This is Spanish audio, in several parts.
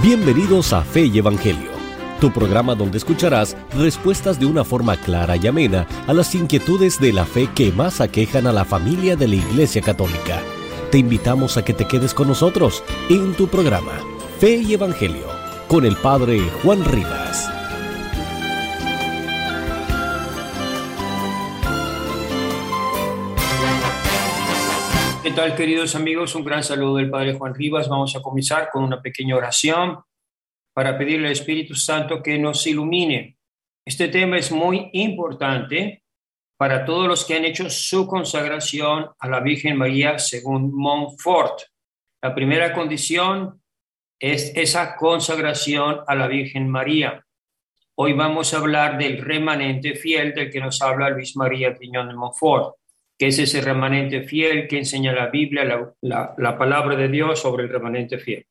Bienvenidos a Fe y Evangelio, tu programa donde escucharás respuestas de una forma clara y amena a las inquietudes de la fe que más aquejan a la familia de la Iglesia Católica. Te invitamos a que te quedes con nosotros en tu programa Fe y Evangelio con el Padre Juan Rivas. Tal queridos amigos? Un gran saludo del Padre Juan Rivas. Vamos a comenzar con una pequeña oración para pedirle al Espíritu Santo que nos ilumine. Este tema es muy importante para todos los que han hecho su consagración a la Virgen María según Montfort. La primera condición es esa consagración a la Virgen María. Hoy vamos a hablar del remanente fiel del que nos habla Luis María Piñón de Montfort que es ese remanente fiel que enseña la Biblia, la, la, palabra de Dios sobre el remanente fiel.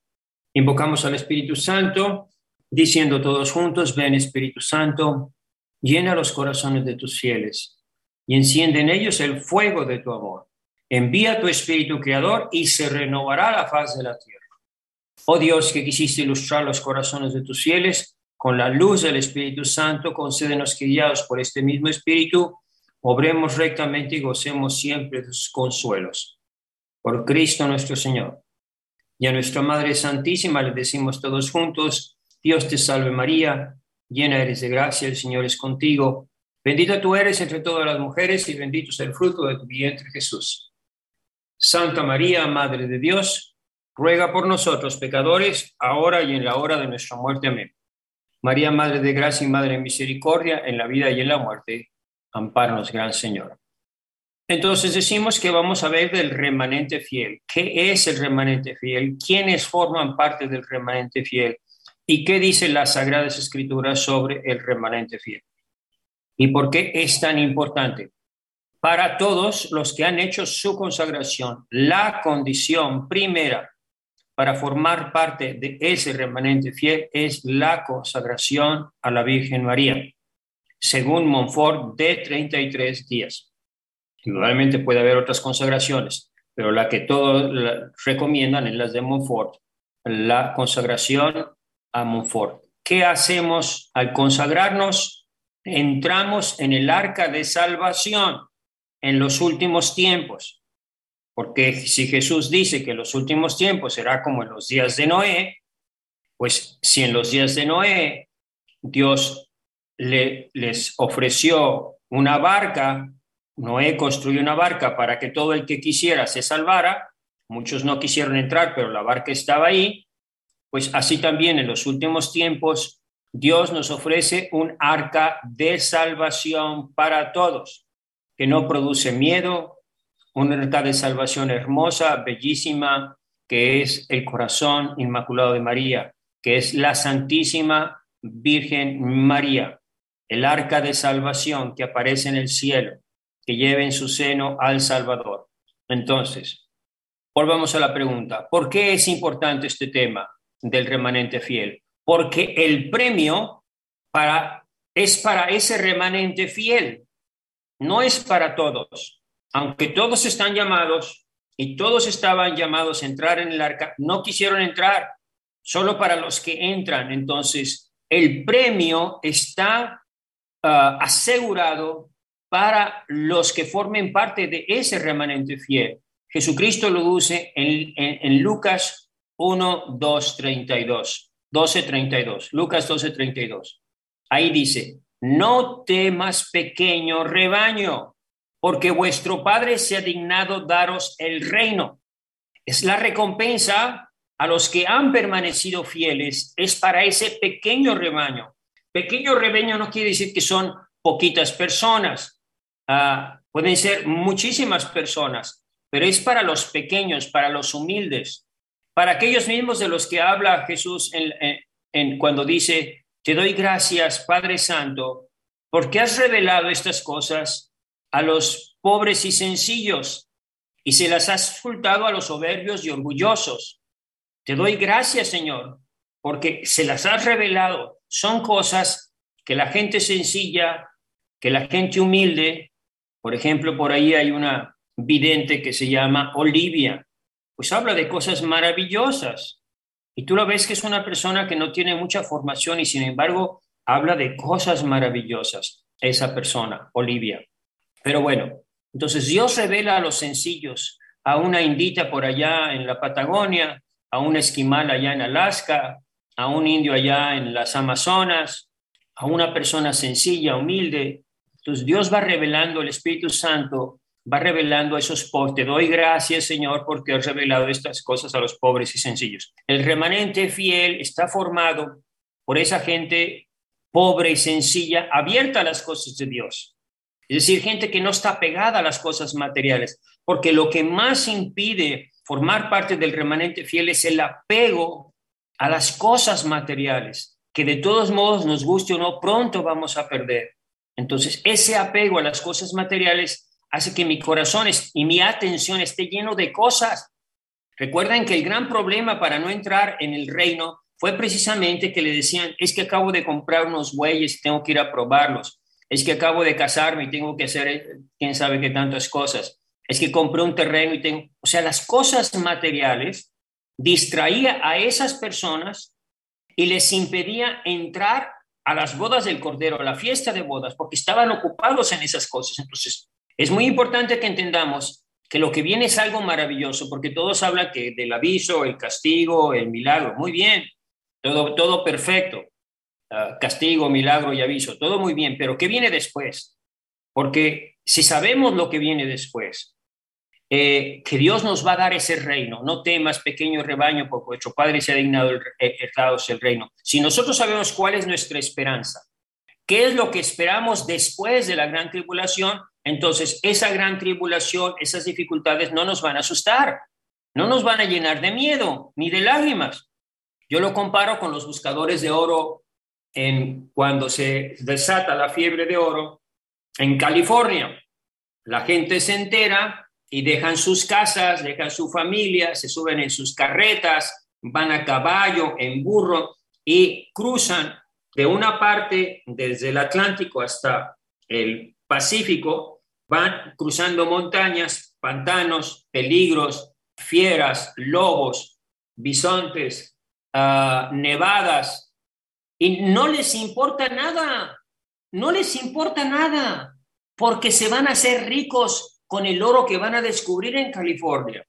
Invocamos al Espíritu Santo, diciendo todos juntos, ven Espíritu Santo, llena los corazones de tus fieles y enciende en ellos el fuego de tu amor. Envía tu Espíritu Creador y se renovará la faz de la tierra. Oh Dios, que quisiste ilustrar los corazones de tus fieles con la luz del Espíritu Santo, concédenos que guiados por este mismo Espíritu, obremos rectamente y gocemos siempre de sus consuelos. Por Cristo nuestro Señor. Y a nuestra Madre Santísima le decimos todos juntos, Dios te salve María, llena eres de gracia, el Señor es contigo. Bendita tú eres entre todas las mujeres y bendito es el fruto de tu vientre Jesús. Santa María, Madre de Dios, ruega por nosotros pecadores, ahora y en la hora de nuestra muerte. Amén. María, Madre de Gracia y Madre de Misericordia, en la vida y en la muerte Amparanos, gran Señor. Entonces decimos que vamos a ver del remanente fiel. ¿Qué es el remanente fiel? ¿Quiénes forman parte del remanente fiel? ¿Y qué dicen las Sagradas Escrituras sobre el remanente fiel? ¿Y por qué es tan importante? Para todos los que han hecho su consagración, la condición primera para formar parte de ese remanente fiel es la consagración a la Virgen María según Montfort, de 33 días. Indudablemente puede haber otras consagraciones, pero la que todos recomiendan es la de Montfort, la consagración a Montfort. ¿Qué hacemos al consagrarnos? Entramos en el arca de salvación en los últimos tiempos, porque si Jesús dice que los últimos tiempos será como en los días de Noé, pues si en los días de Noé Dios le, les ofreció una barca, Noé construyó una barca para que todo el que quisiera se salvara, muchos no quisieron entrar, pero la barca estaba ahí, pues así también en los últimos tiempos Dios nos ofrece un arca de salvación para todos, que no produce miedo, una arca de salvación hermosa, bellísima, que es el corazón inmaculado de María, que es la Santísima Virgen María el arca de salvación que aparece en el cielo, que lleve en su seno al Salvador. Entonces, volvamos a la pregunta, ¿por qué es importante este tema del remanente fiel? Porque el premio para, es para ese remanente fiel, no es para todos. Aunque todos están llamados y todos estaban llamados a entrar en el arca, no quisieron entrar, solo para los que entran. Entonces, el premio está Ah, asegurado para los que formen parte de ese remanente fiel. Jesucristo lo dice en, en, Lucas 1, 2, 32, 12, 32, Lucas 12, 32. Ahí dice, no temas pequeño rebaño, porque vuestro Padre se ha dignado daros el reino. Es la recompensa a los que han permanecido fieles, es para ese pequeño rebaño. Pequeño rebaño no quiere decir que son poquitas personas, ah, pueden ser muchísimas personas, pero es para los pequeños, para los humildes, para aquellos mismos de los que habla Jesús en, cuando dice, te doy gracias, Padre Santo, porque has revelado estas cosas a los pobres y sencillos y se las has ocultado a los soberbios y orgullosos. Te doy gracias, Señor, porque se las has revelado son cosas que la gente sencilla, que la gente humilde, por ejemplo, por ahí hay una vidente que se llama Olivia, pues habla de cosas maravillosas. y tú lo ves que es una persona que no tiene mucha formación y sin embargo habla de cosas maravillosas, esa persona, Olivia. Pero bueno, entonces Dios revela a los sencillos, a una indita por allá en la Patagonia, a un esquimal allá en Alaska, a un indio allá en las Amazonas, a una persona sencilla, humilde. Entonces Dios va revelando, el Espíritu Santo va revelando esos pobres. Te doy gracias, Señor, porque has revelado estas cosas a los pobres y sencillos. El remanente fiel está formado por esa gente pobre y sencilla, abierta a las cosas de Dios. Es decir, gente que no está pegada a las cosas materiales, porque lo que más impide formar parte del remanente fiel es el apego a las cosas materiales, que de todos modos nos guste o no, pronto vamos a perder. Entonces, ese apego a las cosas materiales hace que mi corazón y mi atención esté lleno de cosas. Recuerden que el gran problema para no entrar en el reino fue precisamente que le decían, es que acabo de comprar unos bueyes tengo que ir a probarlos. Es que acabo de casarme y tengo que hacer eh, quién sabe qué tantas cosas. Es que compré un terreno y tengo, o sea, las cosas materiales distraía a esas personas y les impedía entrar a las bodas del Cordero, a la fiesta de bodas, porque estaban ocupados en esas cosas. Entonces, es muy importante que entendamos que lo que viene es algo maravilloso, porque todos hablan que del aviso, el castigo, el milagro, muy bien, todo, todo perfecto, ah, castigo, milagro y aviso, todo muy bien, pero ¿qué viene después? Porque si sabemos lo que viene después, eh, que Dios nos va a dar ese reino, no temas, pequeño rebaño, porque vuestro Padre se ha dignado el, eh, el reino. Si nosotros sabemos cuál es nuestra esperanza, qué es lo que esperamos después de la gran tribulación, entonces, esa gran tribulación, esas dificultades no nos van a asustar, no nos van a llenar de miedo ni de lágrimas. Yo lo comparo con los buscadores de oro en cuando se desata la fiebre de oro en California. La gente se entera y dejan sus casas, dejan su familia, se suben en sus carretas, van a caballo, en burro y cruzan de una parte desde el Atlántico hasta el Pacífico Van cruzando montañas, pantanos, peligros, fieras, lobos, bisontes, ah, nevadas, y no les importa nada, no les importa nada, porque se van a hacer ricos con el oro que van a descubrir en California.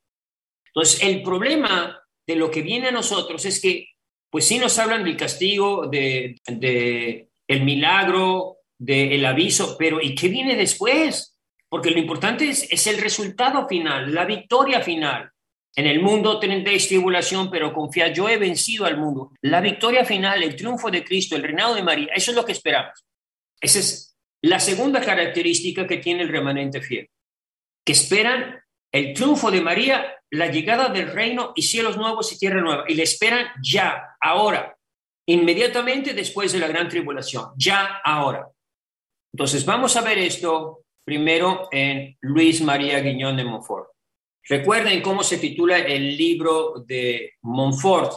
Entonces, el problema de lo que viene a nosotros es que, pues sí nos hablan del castigo, de, de el milagro, del aviso, pero ¿y qué viene después? porque lo importante es, el resultado final, la victoria final. En el mundo tendréis tribulación, pero confía, yo he vencido al mundo. La victoria final, el triunfo de Cristo, el reinado de María, eso es lo que esperamos. Esa es la segunda característica que tiene el remanente fiel, que esperan el triunfo de María, la llegada del reino y cielos nuevos y tierra nueva, y le esperan ya, ahora, inmediatamente después de la gran tribulación, ya, ahora. Entonces, vamos a ver esto primero en Luis María Guiñón de Montfort. Recuerden cómo se titula el libro de Montfort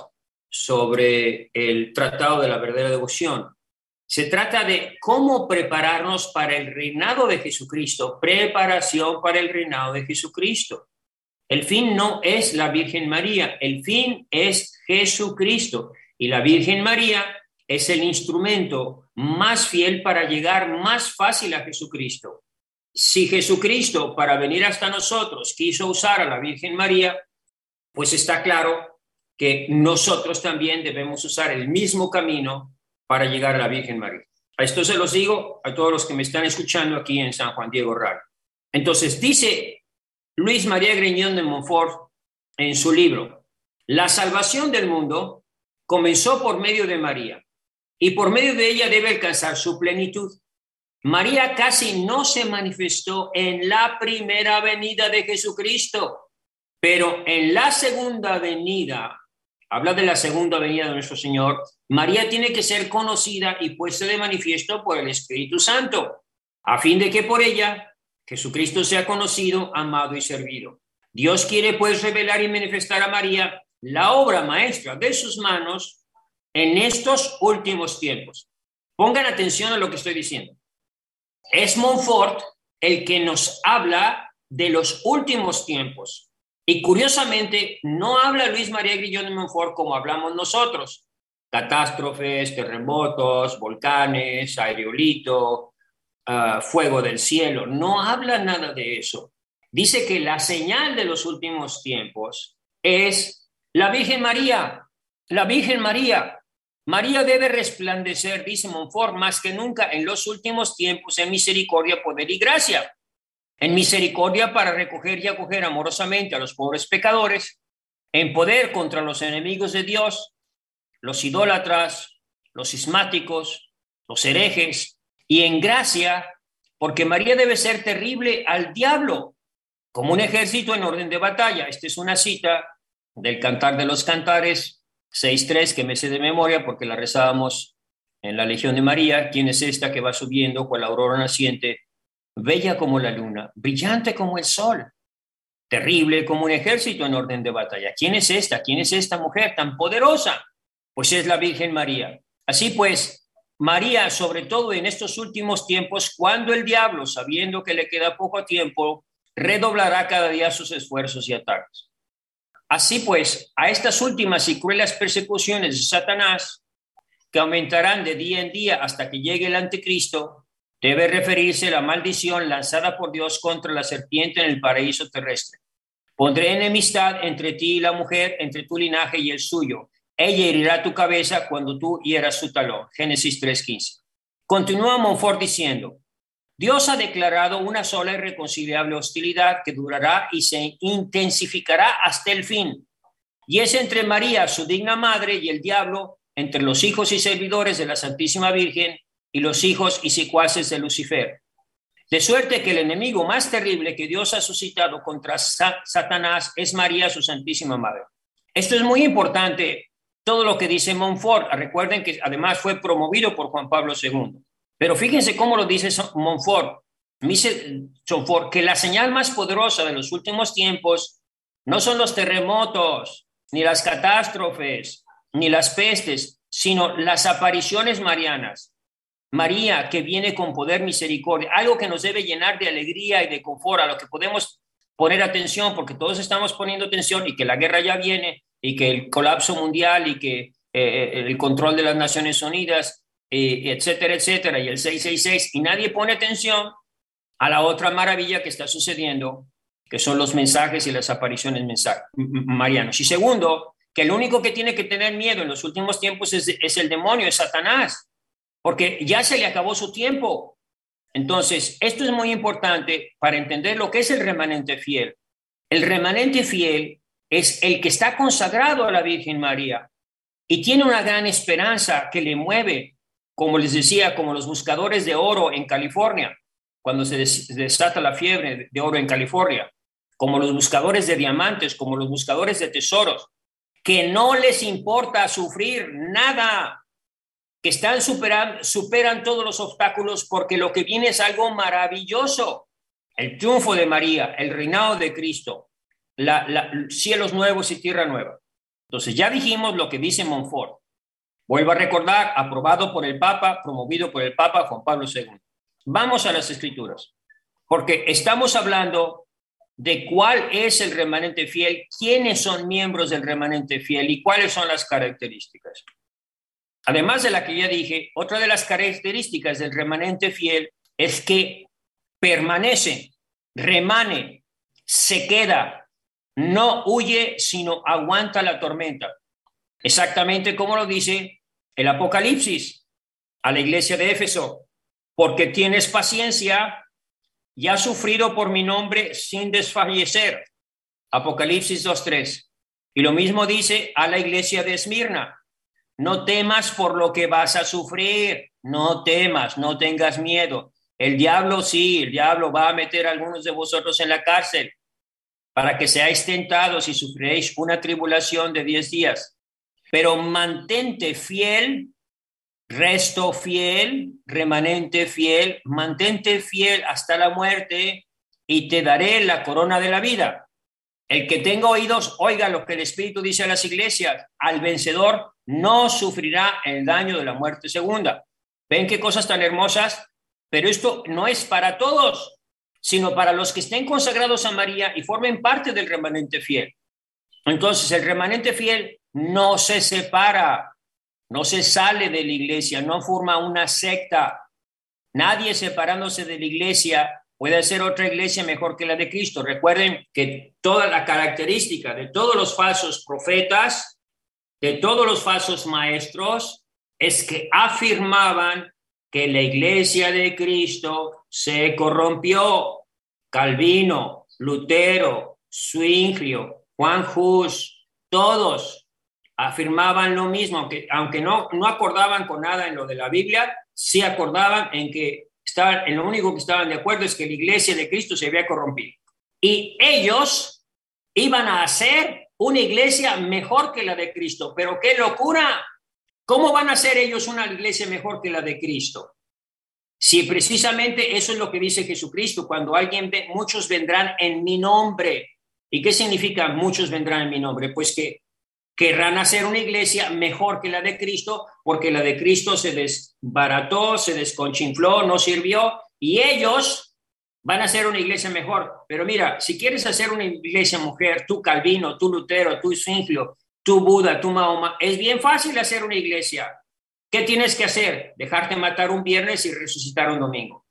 sobre el Tratado de la Verdadera Devoción. Se trata de cómo prepararnos para el reinado de Jesucristo, preparación para el reinado de Jesucristo. El fin no es la Virgen María, el fin es Jesucristo. Y la Virgen María es el instrumento más fiel para llegar más fácil a Jesucristo. Si Jesucristo para venir hasta nosotros quiso usar a la Virgen María, pues está claro que nosotros también debemos usar el mismo camino para llegar a la Virgen María. A esto se los digo a todos los que me están escuchando aquí en San Juan Diego Raro. Entonces dice Luis María Greñón de Montfort en su libro, la salvación del mundo comenzó por medio de María y por medio de ella debe alcanzar su plenitud. María casi no se manifestó en la primera venida de Jesucristo, pero en la segunda venida, habla de la segunda venida de nuestro Señor, María tiene que ser conocida y puesta de manifiesto por el Espíritu Santo, a fin de que por ella Jesucristo sea conocido, amado y servido. Dios quiere pues revelar y manifestar a María la obra maestra de sus manos en estos últimos tiempos. Pongan atención a lo que estoy diciendo. Es Montfort el que nos habla de los últimos tiempos. Y curiosamente, no habla Luis María Grillón de Montfort como hablamos nosotros. Catástrofes, terremotos, volcanes, aerolito, ah, fuego del cielo. No habla nada de eso. Dice que la señal de los últimos tiempos es la Virgen María. La Virgen María. María debe resplandecer, dice Montfort, más que nunca en los últimos tiempos en misericordia, poder y gracia. En misericordia para recoger y acoger amorosamente a los pobres pecadores, en poder contra los enemigos de Dios, los idólatras, los cismáticos, los herejes, y en gracia, porque María debe ser terrible al diablo, como un ejército en orden de batalla. Esta es una cita del Cantar de los Cantares, 6.3 que me sé de memoria porque la rezábamos en la Legión de María. ¿Quién es esta que va subiendo con la aurora naciente? Bella como la luna, brillante como el sol, terrible como un ejército en orden de batalla. ¿Quién es esta? ¿Quién es esta mujer tan poderosa? Pues es la Virgen María. Así pues, María, sobre todo en estos últimos tiempos, cuando el diablo, sabiendo que le queda poco tiempo, redoblará cada día sus esfuerzos y ataques. Así pues, a estas últimas y crueles persecuciones de Satanás, que aumentarán de día en día hasta que llegue el anticristo, debe referirse la maldición lanzada por Dios contra la serpiente en el paraíso terrestre. Pondré enemistad entre ti y la mujer, entre tu linaje y el suyo. Ella herirá tu cabeza cuando tú hieras su talón. Génesis 3.15. Continúa Monfort diciendo, Dios ha declarado una sola y reconciliable hostilidad que durará y se intensificará hasta el fin. Y es entre María, su digna madre, y el diablo, entre los hijos y servidores de la Santísima Virgen y los hijos y secuaces de Lucifer. De suerte que el enemigo más terrible que Dios ha suscitado contra Satanás es María, su Santísima Madre. Esto es muy importante, todo lo que dice Montfort. Recuerden que además fue promovido por Juan Pablo II. Pero fíjense cómo lo dice Montfort. Dice Montfort que la señal más poderosa de los últimos tiempos no son los terremotos, ni las catástrofes, ni las pestes, sino las apariciones marianas. María que viene con poder misericordia, algo que nos debe llenar de alegría y de confort, a lo que podemos poner atención, porque todos estamos poniendo atención y que la guerra ya viene y que el colapso mundial y que eh, eh, el control de las Naciones Unidas etcétera, etcétera, y el 666, y nadie pone atención a la otra maravilla que está sucediendo, que son los mensajes y las apariciones marianos. Y segundo, que el único que tiene que tener miedo en los últimos tiempos es el demonio, es Satanás, porque ya se le acabó su tiempo. Entonces, esto es muy importante para entender lo que es el remanente fiel. El remanente fiel es el que está consagrado a la Virgen María y tiene una gran esperanza que le mueve como les decía, como los buscadores de oro en California, cuando se desata la fiebre de oro en California, como los buscadores de diamantes, como los buscadores de tesoros, que no les importa sufrir nada, que están superando, superan todos los obstáculos porque lo que viene es algo maravilloso. El triunfo de María, el reinado de Cristo, la, cielos nuevos y tierra nueva. Entonces ya dijimos lo que dice Montfort. Vuelvo a recordar, aprobado por el Papa, promovido por el Papa Juan Pablo II. Vamos a las escrituras, porque estamos hablando de cuál es el remanente fiel, quiénes son miembros del remanente fiel y cuáles son las características. Además de la que ya dije, otra de las características del remanente fiel es que permanece, remane, se queda, no huye, sino aguanta la tormenta. Exactamente como lo dice el Apocalipsis a la iglesia de Éfeso, porque tienes paciencia y has sufrido por mi nombre sin desfallecer. Apocalipsis 2.3. Y lo mismo dice a la iglesia de Esmirna. No temas por lo que vas a sufrir, no temas, no tengas miedo. El diablo sí, el diablo va a meter a algunos de vosotros en la cárcel para que seáis tentados y sufréis una tribulación de diez días pero mantente fiel, resto fiel, remanente fiel, mantente fiel hasta la muerte y te daré la corona de la vida. El que tenga oídos, oiga lo que el Espíritu dice a las iglesias. Al vencedor no sufrirá el daño de la muerte segunda. ¿Ven qué cosas tan hermosas? Pero esto no es para todos. sino para los que estén consagrados a María y formen parte del remanente fiel. Entonces, el remanente fiel no se separa, no se sale de la iglesia, no forma una secta. Nadie separándose de la iglesia puede hacer otra iglesia mejor que la de Cristo. Recuerden que toda la característica de todos los falsos profetas, de todos los falsos maestros, es que afirmaban que la iglesia de Cristo se corrompió. Calvino, Lutero, Zwinglio, Juan Hus, todos afirmaban lo mismo, aunque, aunque no, no acordaban con nada en lo de la Biblia, sí acordaban en que estaban, en lo único que estaban de acuerdo es que la iglesia de Cristo se había corrompido. Y ellos iban a hacer una iglesia mejor que la de Cristo. Pero qué locura. ¿Cómo van a hacer ellos una iglesia mejor que la de Cristo? Si precisamente eso es lo que dice Jesucristo, cuando alguien ve, muchos vendrán en mi nombre. ¿Y qué significa muchos vendrán en mi nombre? Pues que querrán hacer una iglesia mejor que la de Cristo, porque la de Cristo se desbarató, se desconchinfló, no sirvió, y ellos van a hacer una iglesia mejor. Pero mira, si quieres hacer una iglesia mujer, tú Calvino, tú Lutero, tú Zwinglio, tú Buda, tú Mahoma, es bien fácil hacer una iglesia. ¿Qué tienes que hacer? Dejarte matar un viernes y resucitar un domingo.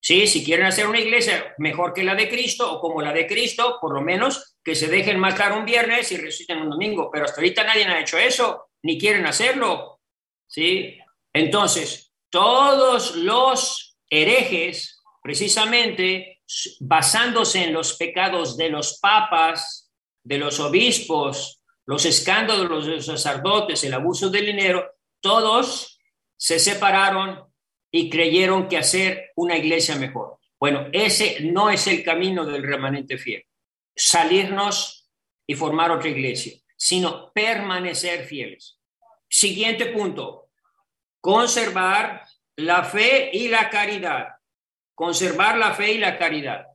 Sí, si quieren hacer una iglesia mejor que la de Cristo o como la de Cristo, por lo menos que se dejen matar un viernes y resuciten un domingo. Pero hasta ahorita nadie ha hecho eso, ni quieren hacerlo. Sí, entonces todos los herejes, precisamente basándose en los pecados de los papas, de los obispos, los escándalos de los sacerdotes, el abuso del dinero, todos se separaron y creyeron que hacer una iglesia mejor. Bueno, ese no es el camino del remanente fiel, salirnos y formar otra iglesia, sino permanecer fieles. Siguiente punto, conservar la fe y la caridad. Conservar la fe y la caridad.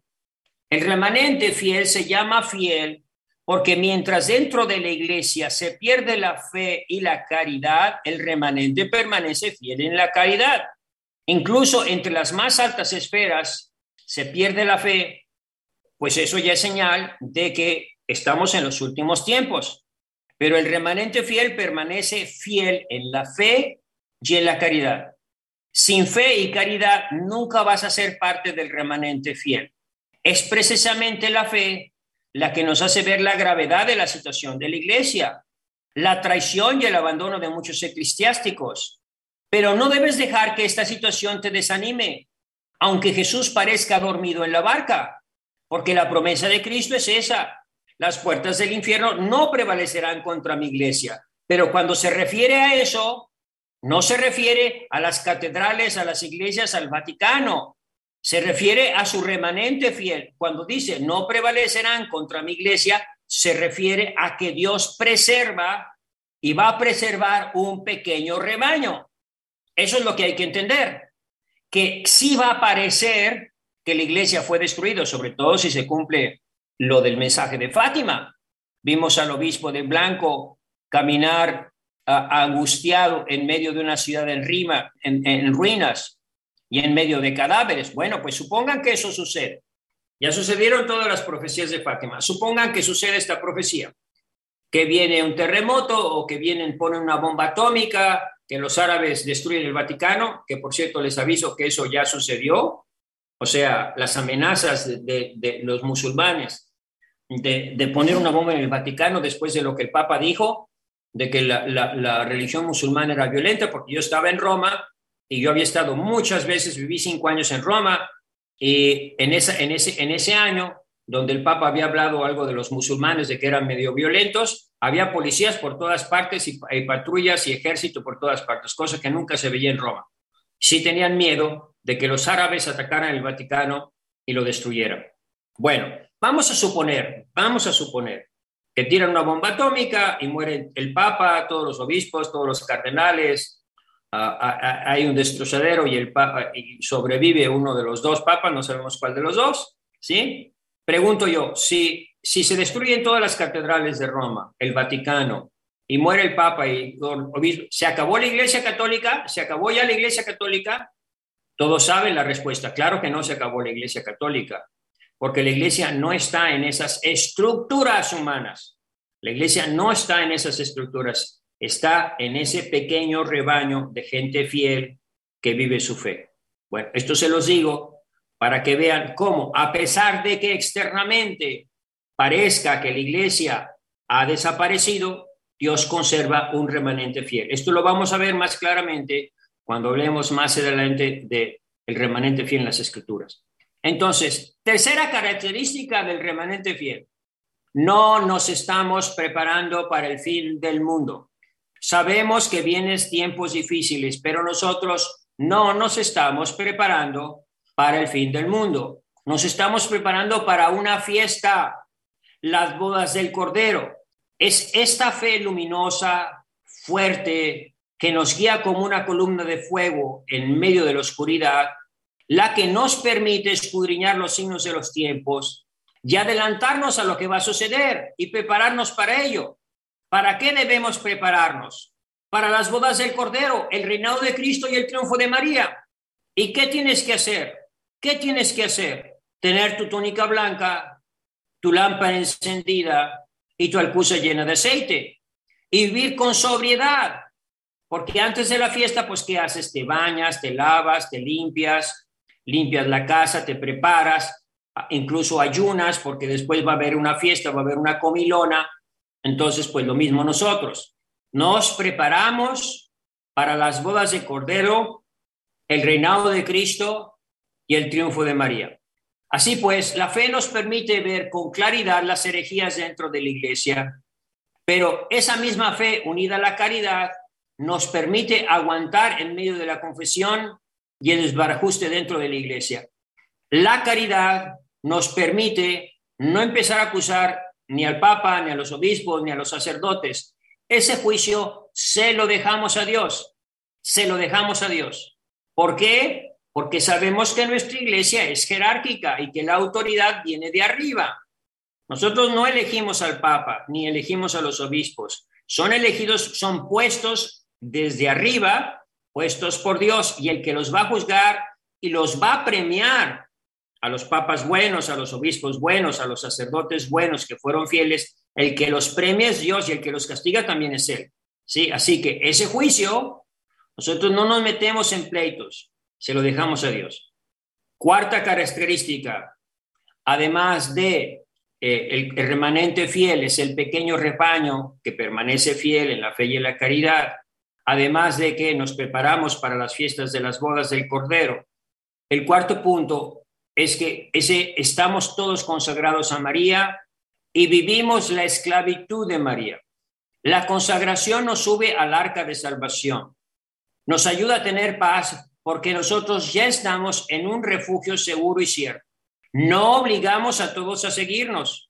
El remanente fiel se llama fiel porque mientras dentro de la iglesia se pierde la fe y la caridad, el remanente permanece fiel en la caridad. Incluso entre las más altas esferas se pierde la fe, pues eso ya es señal de que estamos en los últimos tiempos. Pero el remanente fiel permanece fiel en la fe y en la caridad. Sin fe y caridad nunca vas a ser parte del remanente fiel. Es precisamente la fe la que nos hace ver la gravedad de la situación de la iglesia, la traición y el abandono de muchos eclesiásticos. Pero no debes dejar que esta situación te desanime, aunque Jesús parezca dormido en la barca, porque la promesa de Cristo es esa. Las puertas del infierno no prevalecerán contra mi iglesia. Pero cuando se refiere a eso, no se refiere a las catedrales, a las iglesias, al Vaticano, se refiere a su remanente fiel. Cuando dice no prevalecerán contra mi iglesia, se refiere a que Dios preserva y va a preservar un pequeño rebaño. Eso es lo que hay que entender, que sí va a parecer que la iglesia fue destruida, sobre todo si se cumple lo del mensaje de Fátima. Vimos al obispo de Blanco caminar angustiado en medio de una ciudad en, rima, en ruinas, y en medio de cadáveres. Bueno, pues supongan que eso sucede. Ya sucedieron todas las profecías de Fátima. Supongan que sucede esta profecía, que viene un terremoto o que vienen, ponen una bomba atómica, que los árabes destruyen el Vaticano, que por cierto les aviso que eso ya sucedió. O sea, las amenazas de, los musulmanes de, poner una bomba en el Vaticano después de lo que el Papa dijo, de que la, religión musulmana era violenta, porque yo estaba en Roma y yo había estado muchas veces, viví cinco años en Roma, y en, esa, en, ese, en ese año, donde el Papa había hablado algo de los musulmanes, de que eran medio violentos, había policías por todas partes y, patrullas y ejército por todas partes, cosa que nunca se veía en Roma. Sí tenían miedo de que los árabes atacaran el Vaticano y lo destruyeran. Bueno, vamos a suponer, vamos a suponer que tiran una bomba atómica y mueren el Papa, todos los obispos, todos los cardenales, hay un destrozadero y, el papa, y sobrevive uno de los dos papas, no sabemos cuál de los dos, ¿sí? Pregunto yo, si, si se destruyen todas las catedrales de Roma, el Vaticano, y muere el papa y ¿se acabó la iglesia católica? ¿Se acabó ya la iglesia católica? Todos saben la respuesta, claro que no se acabó la iglesia católica. porque la iglesia no está en esas estructuras humanas. La iglesia no está en esas estructuras, está en ese pequeño rebaño de gente fiel que vive su fe. Bueno, esto se los digo para que vean cómo, a pesar de que externamente parezca que la iglesia ha desaparecido, Dios conserva un remanente fiel. Esto lo vamos a ver más claramente cuando hablemos más adelante del el remanente fiel en las escrituras. Entonces, tercera característica del remanente fiel. No nos estamos preparando para el fin del mundo. Sabemos que vienen tiempos difíciles, pero nosotros no nos estamos preparando para el fin del mundo. Nos estamos preparando para una fiesta, las bodas del Cordero. Es esta fe luminosa, fuerte, que nos guía como una columna de fuego en medio de la oscuridad, la que nos permite escudriñar los signos de los tiempos y adelantarnos a lo que va a suceder y prepararnos para ello. ¿Para qué debemos prepararnos? Para las bodas del Cordero, el reinado de Cristo y el triunfo de María. ¿Y qué tienes que hacer? ¿Qué tienes que hacer? Tener tu túnica blanca, tu lámpara encendida y tu alcusa llena de aceite. Y vivir con sobriedad. Porque antes de la fiesta, pues, ¿qué haces? Te bañas, te lavas, te limpias, limpias la casa, te preparas, incluso ayunas, porque después va a haber una fiesta, va a haber una comilona. Entonces, pues lo mismo nosotros. Nos preparamos para las bodas de Cordero, el reinado de Cristo y el triunfo de María. Así pues, la fe nos permite ver con claridad las herejías dentro de la iglesia, pero esa misma fe unida a la caridad nos permite aguantar en medio de la confesión y el desbarajuste dentro de la iglesia. La caridad nos permite no empezar a acusar ni al Papa, ni a los obispos, ni a los sacerdotes. Ese juicio se lo dejamos a Dios, se lo dejamos a Dios. ¿Por qué? Porque sabemos que nuestra iglesia es jerárquica y que la autoridad viene de arriba. Nosotros no elegimos al Papa, ni elegimos a los obispos. Son elegidos, son puestos desde arriba puestos por Dios y el que los va a juzgar y los va a premiar a los papas buenos, a los obispos buenos, a los sacerdotes buenos que fueron fieles, el que los premia es Dios y el que los castiga también es Él. ¿sí? Así que ese juicio, nosotros no nos metemos en pleitos, se lo dejamos a Dios. Cuarta característica, además de eh, el, el remanente fiel, es el pequeño rebaño que permanece fiel en la fe y en la caridad además de que nos preparamos para las fiestas de las bodas del Cordero. El cuarto punto es que ese, estamos todos consagrados a María y vivimos la esclavitud de María. La consagración nos sube al arca de salvación. Nos ayuda a tener paz porque nosotros ya estamos en un refugio seguro y cierto. No obligamos a todos a seguirnos.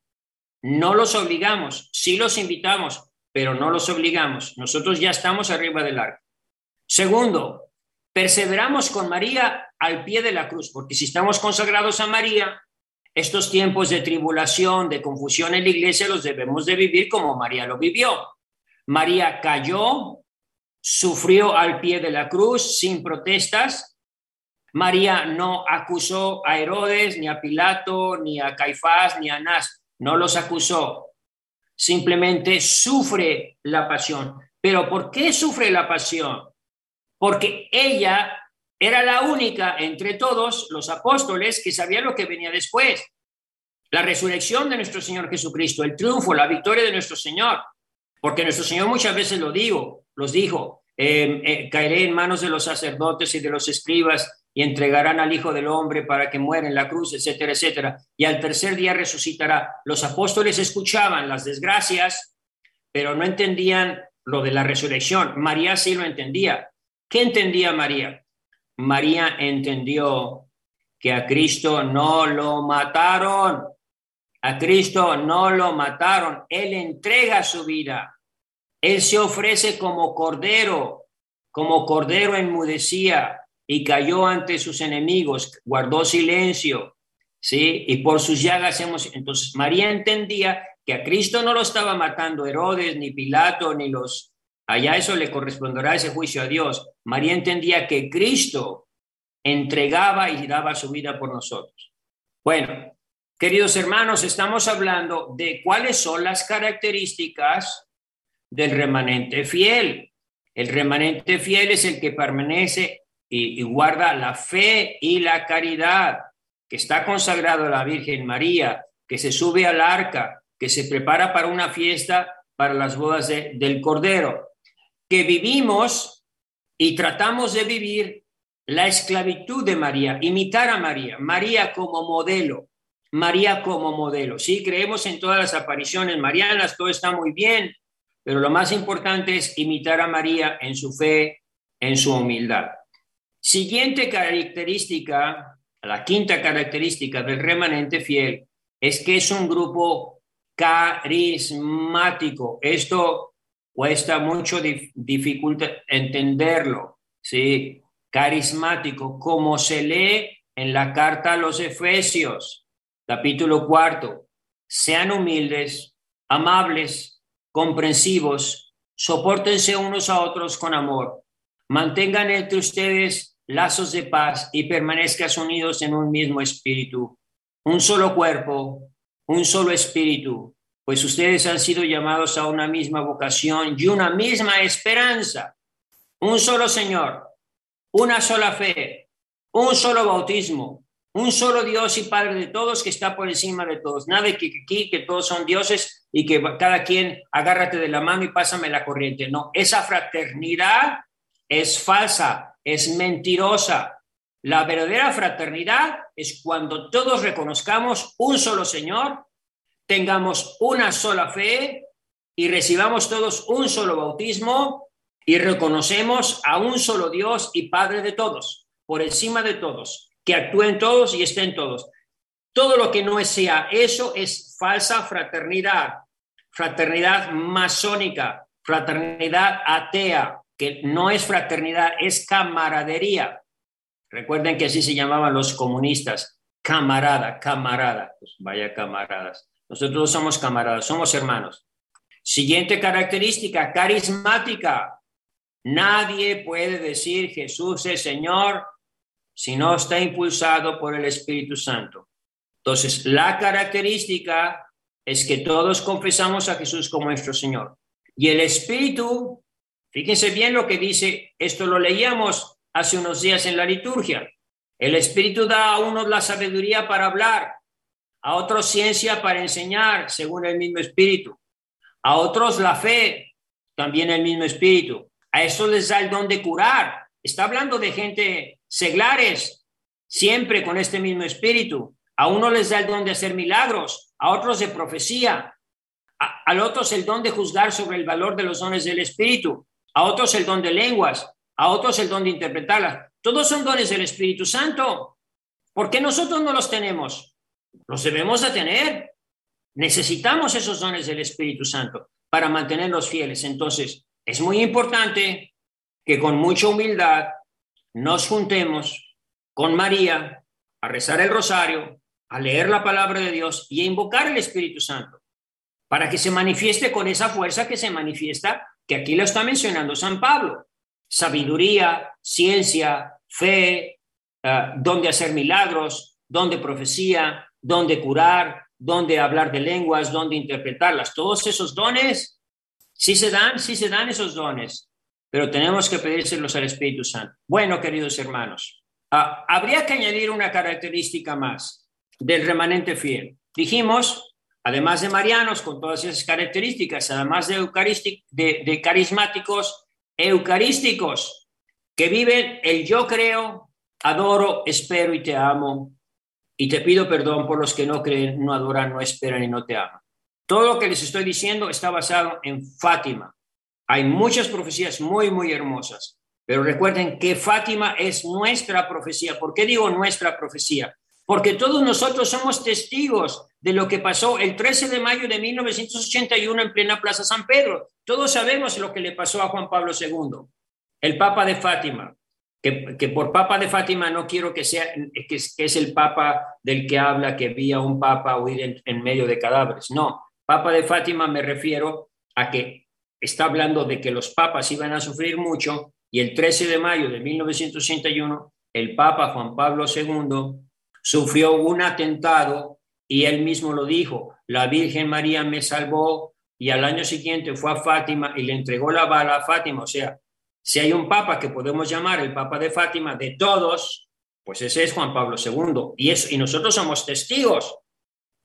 No los obligamos, sí los invitamos, pero no los obligamos. Nosotros ya estamos arriba del arco. Segundo, perseveramos con María al pie de la cruz, porque si estamos consagrados a María, estos tiempos de tribulación, de confusión en la iglesia, los debemos de vivir como María lo vivió. María cayó, sufrió al pie de la cruz sin protestas. María no acusó a Herodes, ni a Pilato, ni a Caifás, ni a Anás. No los acusó simplemente sufre la pasión. Pero ¿por qué sufre la pasión? Porque ella era la única entre todos los apóstoles que sabía lo que venía después. La resurrección de nuestro Señor Jesucristo, el triunfo, la victoria de nuestro Señor. Porque nuestro Señor muchas veces lo digo, los dijo, eh, eh, caeré en manos de los sacerdotes y de los escribas y entregarán al Hijo del Hombre para que muera en la cruz, etcétera, etcétera. Y al tercer día resucitará. Los apóstoles escuchaban las desgracias, pero no entendían lo de la resurrección. María sí lo entendía. ¿Qué entendía María? María entendió que a Cristo no lo mataron. A Cristo no lo mataron. Él entrega su vida. Él se ofrece como cordero, como cordero enmudecía y cayó ante sus enemigos, guardó silencio, ¿sí? Y por sus llagas hemos... Entonces María entendía que a Cristo no lo estaba matando Herodes, ni Pilato, ni los... Allá eso le corresponderá ese juicio a Dios. María entendía que Cristo entregaba y daba su vida por nosotros. Bueno, Queridos hermanos, estamos hablando de cuáles son las características del remanente fiel. El remanente fiel es el que permanece y, guarda la fe y la caridad, que está consagrado a la Virgen María, que se sube al arca, que se prepara para una fiesta para las bodas del Cordero, que vivimos y tratamos de vivir la esclavitud de María, imitar a María, María como modelo, María como modelo. Sí, creemos en todas las apariciones marianas, todo está muy bien, pero lo más importante es imitar a María en su fe, en su humildad. Siguiente característica, la quinta característica del remanente fiel, es que es un grupo carismático. Esto cuesta mucho dificultad entenderlo, ¿sí? Carismático, como se lee en la carta a los Efesios, capítulo cuarto. Sean humildes, amables, comprensivos, soportense unos a otros con amor, mantengan entre ustedes lazos de paz y permanezcan unidos en un mismo espíritu, un solo cuerpo, un solo espíritu, pues ustedes han sido llamados a una misma vocación y una misma esperanza, un solo Señor, una sola fe, un solo bautismo, un solo Dios y Padre de todos que está por encima de todos. Nada que aquí, que todos son dioses y que cada quien agárrate de la mano y pásame la corriente. No, esa fraternidad es falsa, es mentirosa. La verdadera fraternidad es cuando todos reconozcamos un solo Señor, tengamos una sola fe y recibamos todos un solo bautismo y reconocemos a un solo Dios y Padre de todos, por encima de todos, que actúen todos y estén todos. Todo lo que no sea eso es falsa fraternidad, fraternidad masónica, fraternidad atea, que no es fraternidad, es camaradería. Recuerden que así se llamaban los comunistas, camarada, camarada. Pues vaya camaradas. Nosotros somos camaradas, somos hermanos. Siguiente característica, carismática. Nadie puede decir Jesús es Señor si no está impulsado por el Espíritu Santo. Entonces, la característica es que todos confesamos a Jesús como nuestro Señor. Y el Espíritu Fíjense bien lo que dice, esto lo leíamos hace unos días en la liturgia. El Espíritu da a unos la sabiduría para hablar, a otros ciencia para enseñar, según el mismo Espíritu, a otros la fe, también el mismo Espíritu. A estos les da el don de curar. Está hablando de gente seglares, siempre con este mismo Espíritu. A uno les da el don de hacer milagros, a otros de profecía, a, a otros el don de juzgar sobre el valor de los dones del Espíritu, a otros el don de lenguas, a otros el don de interpretarlas. Todos son dones del Espíritu Santo. ¿Por qué nosotros no los tenemos? Los debemos de tener. Necesitamos esos dones del Espíritu Santo para mantenerlos fieles. Entonces, es muy importante que con mucha humildad nos juntemos con María a rezar el rosario, a leer la palabra de Dios y a invocar el Espíritu Santo para que se manifieste con esa fuerza que se manifiesta que aquí lo está mencionando San Pablo. Sabiduría, ciencia, fe, uh, donde hacer milagros, donde profecía, donde curar, donde hablar de lenguas, donde interpretarlas. Todos esos dones, sí se dan, sí se dan esos dones, pero tenemos que pedírselos al Espíritu Santo. Bueno, queridos hermanos, uh, habría que añadir una característica más del remanente fiel. Dijimos además de marianos con todas esas características, además de, de, de carismáticos, eucarísticos, que viven el yo creo, adoro, espero y te amo, y te pido perdón por los que no creen, no adoran, no esperan y no te aman. Todo lo que les estoy diciendo está basado en Fátima. Hay muchas profecías muy, muy hermosas, pero recuerden que Fátima es nuestra profecía. ¿Por qué digo nuestra profecía? Porque todos nosotros somos testigos de lo que pasó el 13 de mayo de 1981 en plena Plaza San Pedro. Todos sabemos lo que le pasó a Juan Pablo II, el Papa de Fátima, que, por Papa de Fátima no quiero que sea, que es, el Papa del que habla que había un Papa huir en, medio de cadáveres. No, Papa de Fátima me refiero a que está hablando de que los papas iban a sufrir mucho y el 13 de mayo de 1981 el Papa Juan Pablo II sufrió un atentado y él mismo lo dijo, la Virgen María me salvó y al año siguiente fue a Fátima y le entregó la bala a Fátima. O sea, si hay un papa que podemos llamar el papa de Fátima de todos, pues ese es Juan Pablo II. Y, eso, y nosotros somos testigos.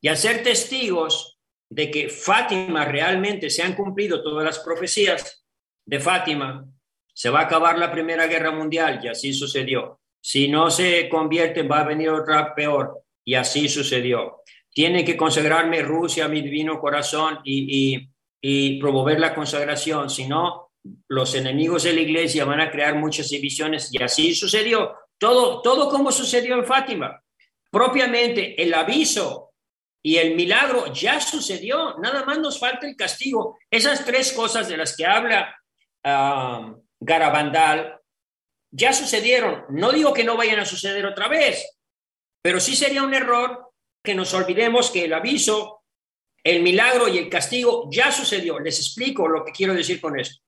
Y al ser testigos de que Fátima realmente se han cumplido todas las profecías de Fátima, se va a acabar la Primera Guerra Mundial y así sucedió. Si no se convierte, va a venir otra peor y así sucedió. Tiene que consagrarme Rusia, mi divino corazón y, y promover la consagración, si no, los enemigos de la iglesia van a crear muchas divisiones y así sucedió. Todo, todo como sucedió en Fátima. Propiamente el aviso y el milagro ya sucedió, nada más nos falta el castigo. Esas tres cosas de las que habla uh, Garabandal ya sucedieron. No digo que no vayan a suceder otra vez, pero sí sería un error que nos olvidemos que el aviso, el milagro y el castigo ya sucedió. Les explico lo que quiero decir con esto.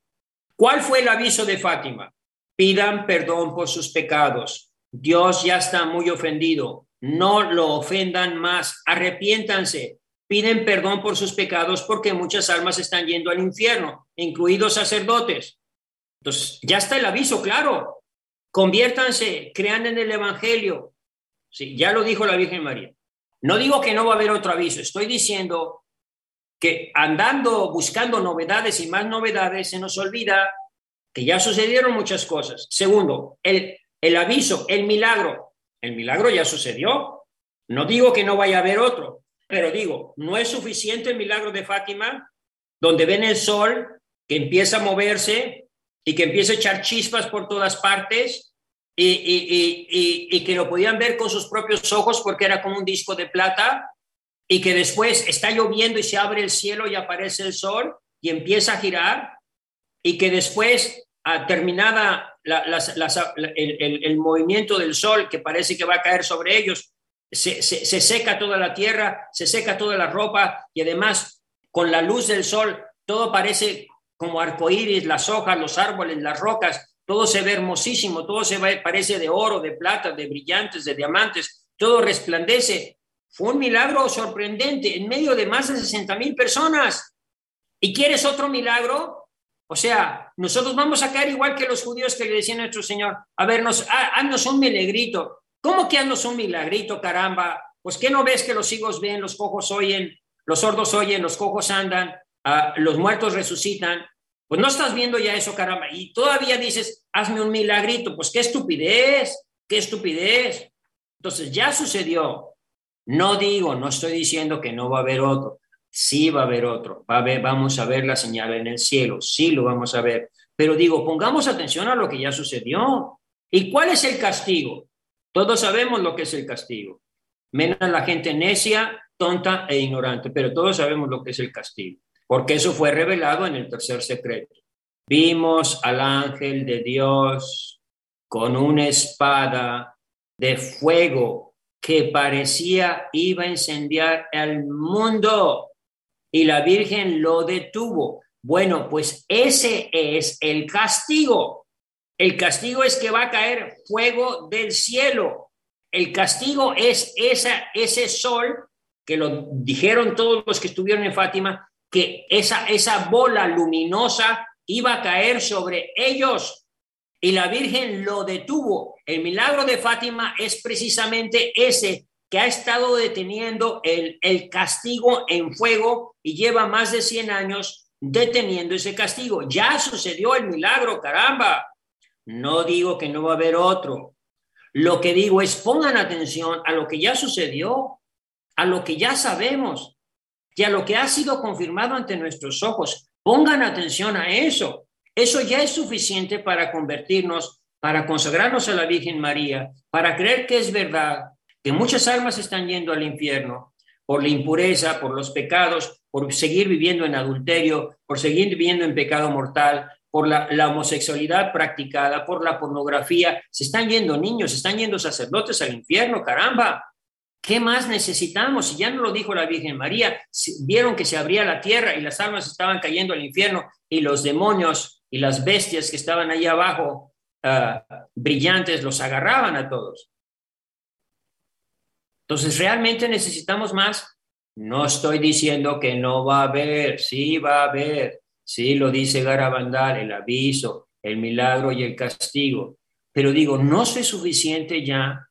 ¿Cuál fue el aviso de Fátima? Pidan perdón por sus pecados. Dios ya está muy ofendido. No lo ofendan más. Arrepiéntanse. Piden perdón por sus pecados porque muchas almas están yendo al infierno, incluidos sacerdotes. Entonces, ya está el aviso, claro. Conviértanse, crean en el Evangelio. Sí, ya lo dijo la Virgen María. No digo que no va a haber otro aviso, estoy diciendo que andando buscando novedades y más novedades se nos olvida que ya sucedieron muchas cosas. Segundo, el, el aviso, el milagro. El milagro ya sucedió. No digo que no vaya a haber otro, pero digo, no es suficiente el milagro de Fátima, donde ven el sol que empieza a moverse y que empieza a echar chispas por todas partes y, que lo podían ver con sus propios ojos porque era como un disco de plata y que después está lloviendo y se abre el cielo y aparece el sol y empieza a girar y que después, a terminada el, movimiento del sol que parece que va a caer sobre ellos, se, se seca toda la tierra, se seca toda la ropa y además con la luz del sol todo parece como arcoíris, las hojas, los árboles, las rocas, todo se ve hermosísimo, todo se parece de oro, de plata, de brillantes, de diamantes, todo resplandece. Fue un milagro sorprendente en medio de más de 60 mil personas. ¿Y quieres otro milagro? O sea, nosotros vamos a caer igual que los judíos que le decían a nuestro Señor, a ver, haznos un milagrito. ¿Cómo que haznos un milagrito, caramba? Pues que no ves que los hijos ven, los cojos oyen, los sordos oyen, los cojos andan, los muertos resucitan. Pues no estás viendo ya eso, caramba. Y todavía dices, hazme un milagrito. Pues qué estupidez, qué estupidez. Entonces ya sucedió. No digo, no estoy diciendo que no va a haber otro. Sí va a haber otro. Va a ver, vamos a ver la señal en el cielo. Sí lo vamos a ver. Pero digo, pongamos atención a lo que ya sucedió. ¿Y cuál es el castigo? Todos sabemos lo que es el castigo. Menos la gente necia, tonta e ignorante, pero todos sabemos lo que es el castigo porque eso fue revelado en el tercer secreto. Vimos al ángel de Dios con una espada de fuego que parecía iba a incendiar el mundo y la Virgen lo detuvo. Bueno, pues ese es el castigo. El castigo es que va a caer fuego del cielo. El castigo es esa, ese sol que lo dijeron todos los que estuvieron en Fátima, que esa, esa bola luminosa iba a caer sobre ellos y la Virgen lo detuvo. El milagro de Fátima es precisamente ese que ha estado deteniendo el, el castigo en fuego y lleva más de 100 años deteniendo ese castigo. Ya sucedió el milagro, caramba. No digo que no va a haber otro. Lo que digo es pongan atención a lo que ya sucedió, a lo que ya sabemos y a lo que ha sido confirmado ante nuestros ojos. Pongan atención a eso. Eso ya es suficiente para convertirnos, para consagrarnos a la Virgen María, para creer que es verdad, que muchas almas están yendo al infierno por la impureza, por los pecados, por seguir viviendo en adulterio, por seguir viviendo en pecado mortal, por la, homosexualidad practicada, por la pornografía. Se están yendo niños, se están yendo sacerdotes al infierno, caramba. ¿Qué más necesitamos? Si ya no lo dijo la Virgen María, vieron que se abría la tierra y las almas estaban cayendo al infierno y los demonios y las bestias que estaban ahí abajo ah, brillantes los agarraban a todos. Entonces, realmente necesitamos más. No estoy diciendo que no va a haber, sí va a haber, sí lo dice Garabandal, el aviso, el milagro y el castigo. Pero digo, ¿no es suficiente ya?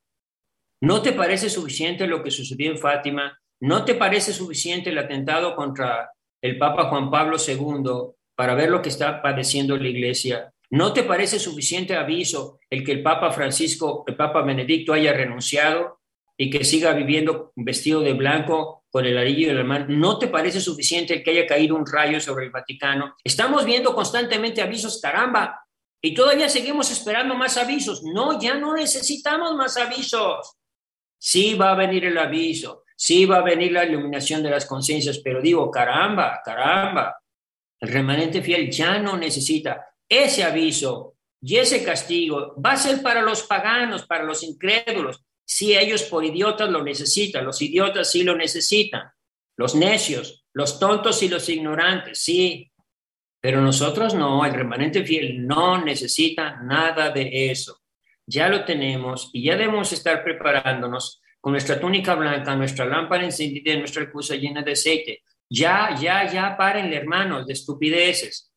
¿No te parece suficiente lo que sucedió en Fátima? ¿No te parece suficiente el atentado contra el Papa Juan Pablo II para ver lo que está padeciendo la Iglesia? ¿No te parece suficiente aviso el que el Papa Francisco, el Papa Benedicto haya renunciado y que siga viviendo vestido de blanco con el arillo de la mano? ¿No te parece suficiente el que haya caído un rayo sobre el Vaticano? Estamos viendo constantemente avisos, caramba, y todavía seguimos esperando más avisos. No, ya no necesitamos más avisos. Sí va a venir el aviso, sí va a venir la iluminación de las conciencias, pero digo, caramba, caramba, el remanente fiel ya no necesita ese aviso y ese castigo. Va a ser para los paganos, para los incrédulos, si ellos por idiotas lo necesitan, los idiotas sí lo necesitan, los necios, los tontos y los ignorantes, sí, pero nosotros no, el remanente fiel no necesita nada de eso ya lo tenemos y ya debemos estar preparándonos con nuestra túnica blanca, nuestra lámpara encendida y nuestra cruz llena de aceite. Ya, ya, ya, párenle, hermanos, de estupideces.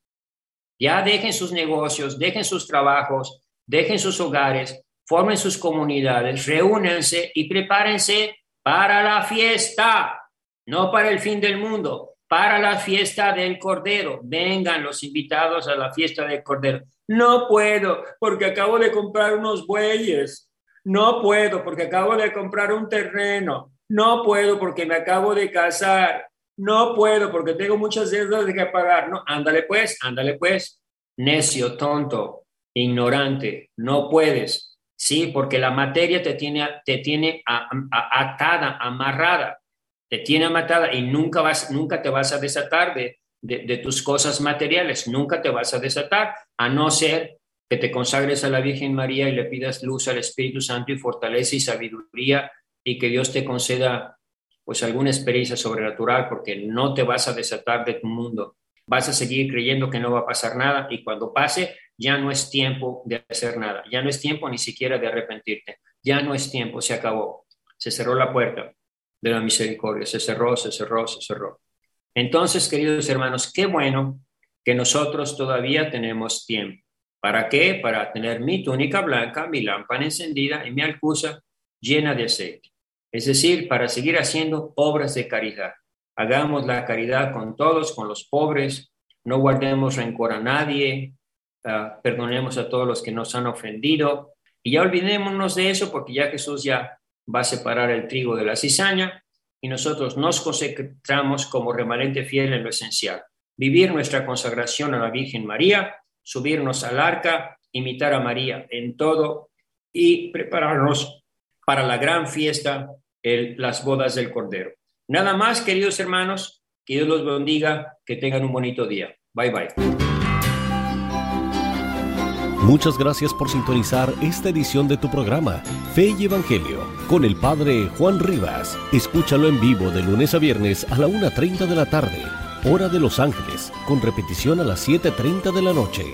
Ya dejen sus negocios, dejen sus trabajos, dejen sus hogares, formen sus comunidades, reúnense y prepárense para la fiesta, no para el fin del mundo, para la fiesta del Cordero. Vengan los invitados a la fiesta del Cordero. No puedo porque acabo de comprar unos bueyes. No puedo porque acabo de comprar un terreno. No puedo porque me acabo de casar. No puedo porque tengo muchas deudas de que pagar. No, ándale pues, ándale pues. Necio, tonto, ignorante, no puedes. Sí, porque la materia te tiene, te tiene atada, amarrada, te tiene amatada y nunca, vas, nunca te vas a desatar de, de, tus cosas materiales, nunca te vas a desatar, a no ser que te consagres a la Virgen María y le pidas luz al Espíritu Santo y fortaleza y sabiduría y que Dios te conceda pues alguna experiencia sobrenatural porque no te vas a desatar de tu mundo. Vas a seguir creyendo que no va a pasar nada y cuando pase ya no es tiempo de hacer nada, ya no es tiempo ni siquiera de arrepentirte, ya no es tiempo, se acabó, se cerró la puerta de la misericordia, se cerró, se cerró, se cerró. Entonces, queridos hermanos, qué bueno que nosotros todavía tenemos tiempo. ¿Para qué? Para tener mi túnica blanca, mi lámpara encendida y mi alcusa llena de aceite. Es decir, para seguir haciendo obras de caridad. Hagamos la caridad con todos, con los pobres, no guardemos rencor a nadie, ah, perdonemos a todos los que nos han ofendido y ya olvidémonos de eso porque ya Jesús ya va a separar el trigo de la cizaña y nosotros nos concentramos como remanente fiel en lo esencial. Vivir nuestra consagración a la Virgen María, subirnos al arca, imitar a María en todo y prepararnos para la gran fiesta, las bodas del Cordero. Nada más, queridos hermanos, que Dios los bendiga, que tengan un bonito día. Bye bye. Muchas gracias por sintonizar esta edición de tu programa, Fe y Evangelio, con el Padre Juan Rivas. Escúchalo en vivo de lunes a viernes a la 1.30 de la tarde, hora de Los Ángeles, con repetición a las 7.30 de la noche.